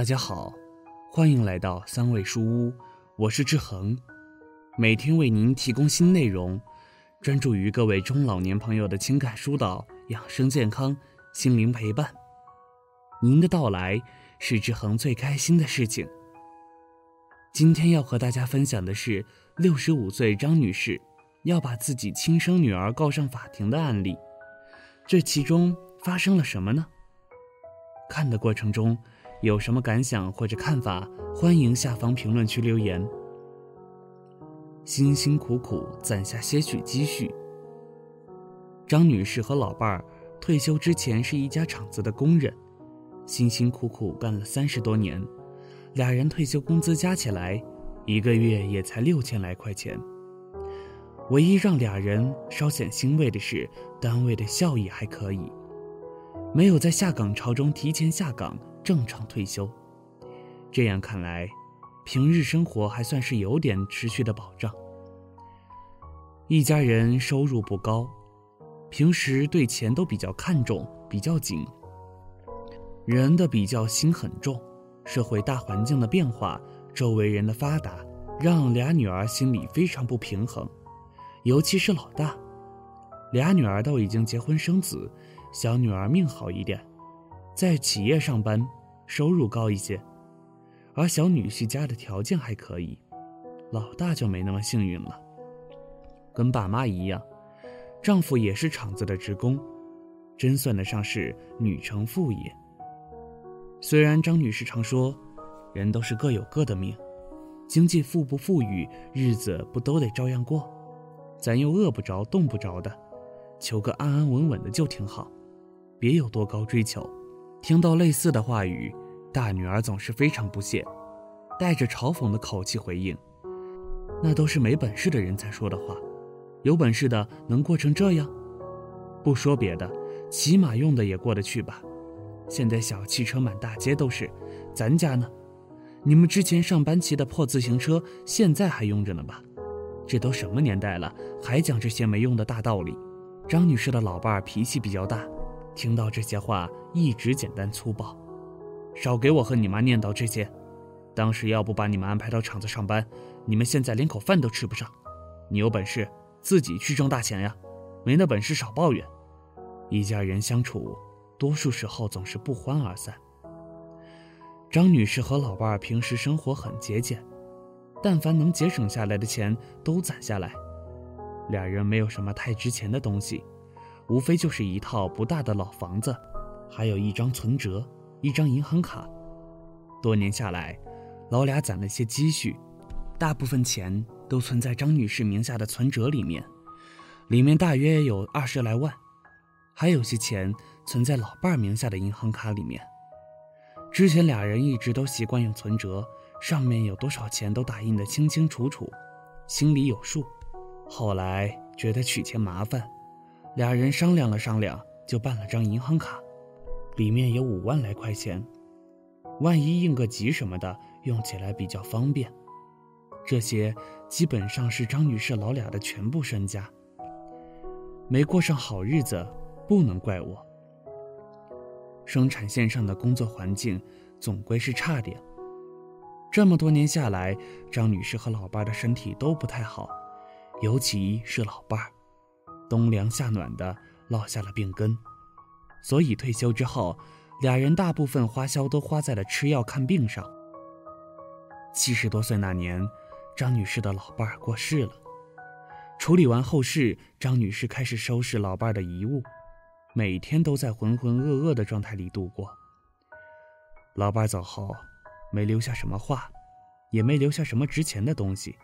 大家好，欢迎来到三味书屋，我是志恒，每天为您提供新内容，专注于各位中老年朋友的情感疏导、养生健康、心灵陪伴。您的到来是志恒最开心的事情。今天要和大家分享的是六十五岁张女士要把自己亲生女儿告上法庭的案例，这其中发生了什么呢？看的过程中有什么感想或者看法，欢迎下方评论区留言。辛辛苦苦攒下些许积蓄，张女士和老伴儿退休之前是一家厂子的工人，辛辛苦苦干了三十多年，俩人退休工资加起来，一个月也才六千来块钱。唯一让俩人稍显欣慰的是，单位的效益还可以。没有在下岗潮中提前下岗，正常退休。这样看来，平日生活还算是有点持续的保障。一家人收入不高，平时对钱都比较看重，比较紧。人的比较心很重，社会大环境的变化，周围人的发达，让俩女儿心里非常不平衡。尤其是老大，俩女儿都已经结婚生子。小女儿命好一点，在企业上班，收入高一些，而小女婿家的条件还可以，老大就没那么幸运了。跟爸妈一样，丈夫也是厂子的职工，真算得上是女承父业。虽然张女士常说，人都是各有各的命，经济富不富裕，日子不都得照样过，咱又饿不着冻不着的，求个安安稳稳的就挺好。别有多高追求，听到类似的话语，大女儿总是非常不屑，带着嘲讽的口气回应：“那都是没本事的人才说的话，有本事的能过成这样？不说别的，起码用的也过得去吧？现在小汽车满大街都是，咱家呢？你们之前上班骑的破自行车，现在还用着呢吧？这都什么年代了，还讲这些没用的大道理？”张女士的老伴儿脾气比较大。听到这些话，一直简单粗暴，少给我和你妈念叨这些。当时要不把你们安排到厂子上班，你们现在连口饭都吃不上。你有本事自己去挣大钱呀，没那本事少抱怨。一家人相处，多数时候总是不欢而散。张女士和老伴儿平时生活很节俭，但凡能节省下来的钱都攒下来。俩人没有什么太值钱的东西。无非就是一套不大的老房子，还有一张存折，一张银行卡。多年下来，老俩攒了些积蓄，大部分钱都存在张女士名下的存折里面，里面大约有二十来万，还有些钱存在老伴儿名下的银行卡里面。之前俩人一直都习惯用存折，上面有多少钱都打印得清清楚楚，心里有数。后来觉得取钱麻烦。俩人商量了商量，就办了张银行卡，里面有五万来块钱，万一应个急什么的，用起来比较方便。这些基本上是张女士老俩的全部身家。没过上好日子，不能怪我。生产线上的工作环境总归是差点。这么多年下来，张女士和老伴的身体都不太好，尤其是老伴儿。冬凉夏暖的，落下了病根，所以退休之后，俩人大部分花销都花在了吃药看病上。七十多岁那年，张女士的老伴儿过世了。处理完后事，张女士开始收拾老伴儿的遗物，每天都在浑浑噩噩的状态里度过。老伴儿走后，没留下什么话，也没留下什么值钱的东西。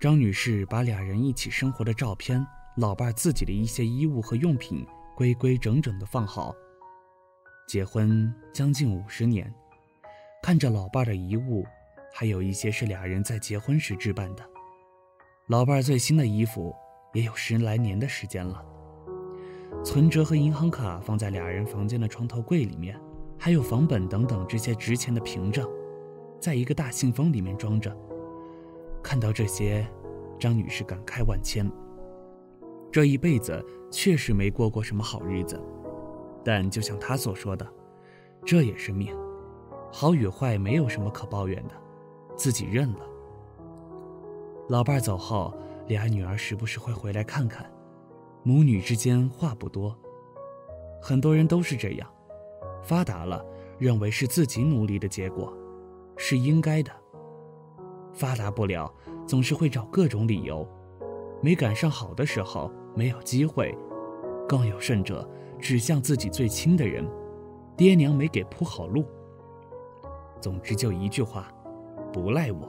张女士把俩人一起生活的照片、老伴自己的一些衣物和用品规规整整的放好。结婚将近五十年，看着老伴的遗物，还有一些是俩人在结婚时置办的。老伴最新的衣服也有十来年的时间了。存折和银行卡放在俩人房间的床头柜里面，还有房本等等这些值钱的凭证，在一个大信封里面装着。看到这些，张女士感慨万千。这一辈子确实没过过什么好日子，但就像她所说的，这也是命，好与坏没有什么可抱怨的，自己认了。老伴走后，俩女儿时不时会回来看看，母女之间话不多。很多人都是这样，发达了认为是自己努力的结果，是应该的。发达不了，总是会找各种理由，没赶上好的时候，没有机会，更有甚者指向自己最亲的人，爹娘没给铺好路。总之就一句话，不赖我。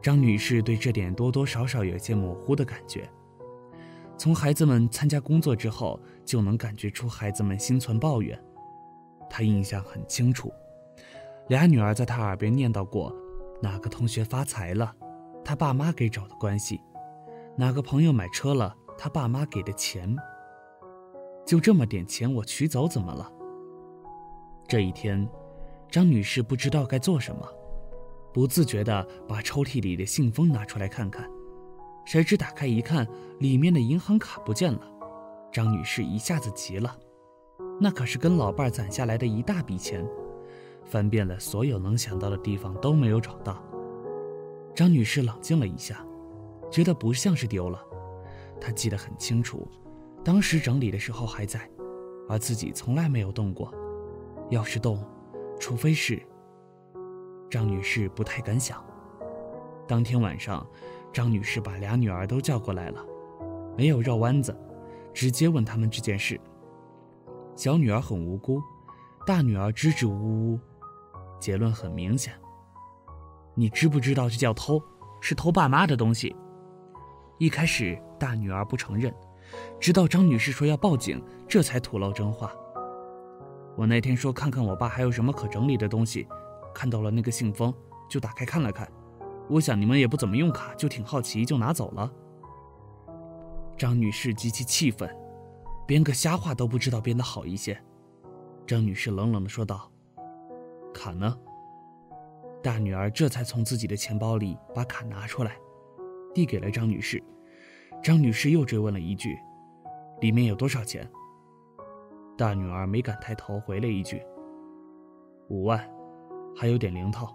张女士对这点多多少少有些模糊的感觉。从孩子们参加工作之后，就能感觉出孩子们心存抱怨。她印象很清楚，俩女儿在她耳边念叨过：哪个同学发财了，他爸妈给找的关系；哪个朋友买车了，他爸妈给的钱。就这么点钱，我取走怎么了？这一天，张女士不知道该做什么。不自觉地把抽屉里的信封拿出来看看，谁知打开一看，里面的银行卡不见了。张女士一下子急了，那可是跟老伴攒下来的一大笔钱，翻遍了所有能想到的地方都没有找到。张女士冷静了一下，觉得不像是丢了，她记得很清楚，当时整理的时候还在，而自己从来没有动过。要是动，除非是……张女士不太敢想。当天晚上，张女士把俩女儿都叫过来了，没有绕弯子，直接问他们这件事。小女儿很无辜，大女儿支支吾吾，结论很明显：你知不知道这叫偷？是偷爸妈的东西。一开始大女儿不承认，直到张女士说要报警，这才吐露真话。我那天说看看我爸还有什么可整理的东西。看到了那个信封，就打开看了看。我想你们也不怎么用卡，就挺好奇，就拿走了。张女士极其气愤，编个瞎话都不知道编得好一些。张女士冷冷地说道：“卡呢？”大女儿这才从自己的钱包里把卡拿出来，递给了张女士。张女士又追问了一句：“里面有多少钱？”大女儿没敢抬头，回了一句：“五万。”还有点零头。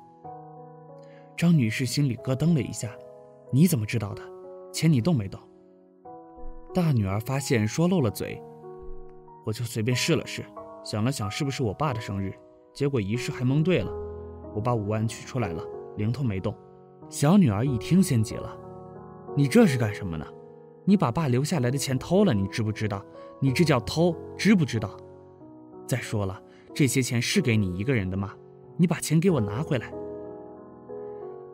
张女士心里咯噔了一下，你怎么知道的？钱你动没动？大女儿发现说漏了嘴，我就随便试了试，想了想是不是我爸的生日，结果一试还蒙对了。我把五万取出来了，零头没动。小女儿一听先急了，你这是干什么呢？你把爸留下来的钱偷了，你知不知道？你这叫偷，知不知道？再说了，这些钱是给你一个人的吗？你把钱给我拿回来。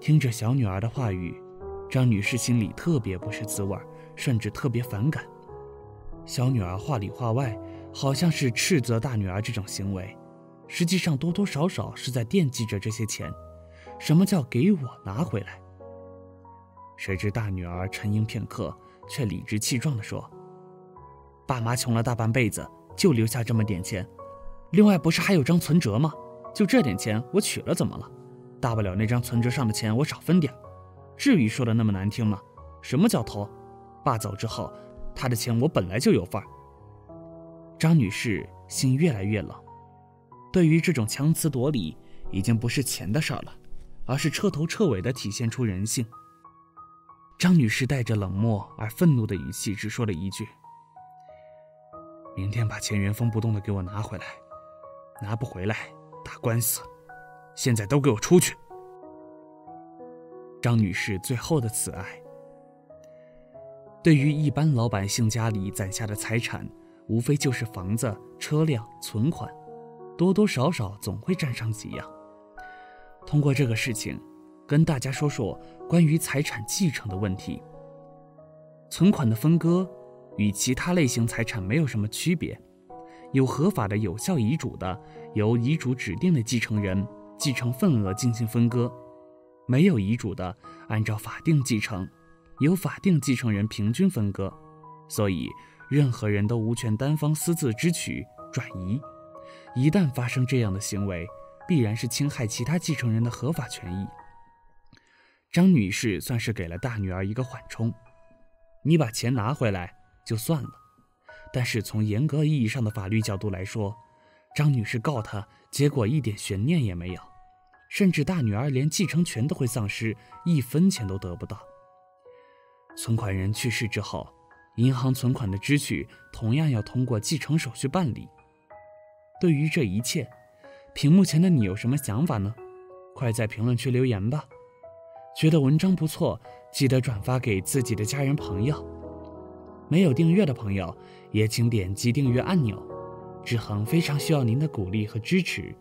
听着小女儿的话语，张女士心里特别不是滋味，甚至特别反感。小女儿话里话外好像是斥责大女儿这种行为，实际上多多少少是在惦记着这些钱。什么叫给我拿回来？谁知大女儿沉吟片刻，却理直气壮地说：“爸妈穷了大半辈子，就留下这么点钱，另外不是还有张存折吗？”就这点钱，我取了怎么了？大不了那张存折上的钱我少分点，至于说的那么难听吗？什么叫偷？爸走之后，他的钱我本来就有份儿。张女士心越来越冷，对于这种强词夺理，已经不是钱的事儿了，而是彻头彻尾的体现出人性。张女士带着冷漠而愤怒的语气，只说了一句：“明天把钱原封不动的给我拿回来，拿不回来。”打官司，现在都给我出去！张女士最后的慈爱，对于一般老百姓家里攒下的财产，无非就是房子、车辆、存款，多多少少总会沾上几样。通过这个事情，跟大家说说关于财产继承的问题。存款的分割与其他类型财产没有什么区别。有合法的有效遗嘱的，由遗嘱指定的继承人继承份额进行分割；没有遗嘱的，按照法定继承，由法定继承人平均分割。所以，任何人都无权单方私自支取、转移。一旦发生这样的行为，必然是侵害其他继承人的合法权益。张女士算是给了大女儿一个缓冲，你把钱拿回来就算了。但是从严格意义上的法律角度来说，张女士告他，结果一点悬念也没有，甚至大女儿连继承权都会丧失，一分钱都得不到。存款人去世之后，银行存款的支取同样要通过继承手续办理。对于这一切，屏幕前的你有什么想法呢？快在评论区留言吧！觉得文章不错，记得转发给自己的家人朋友。没有订阅的朋友，也请点击订阅按钮。志恒非常需要您的鼓励和支持。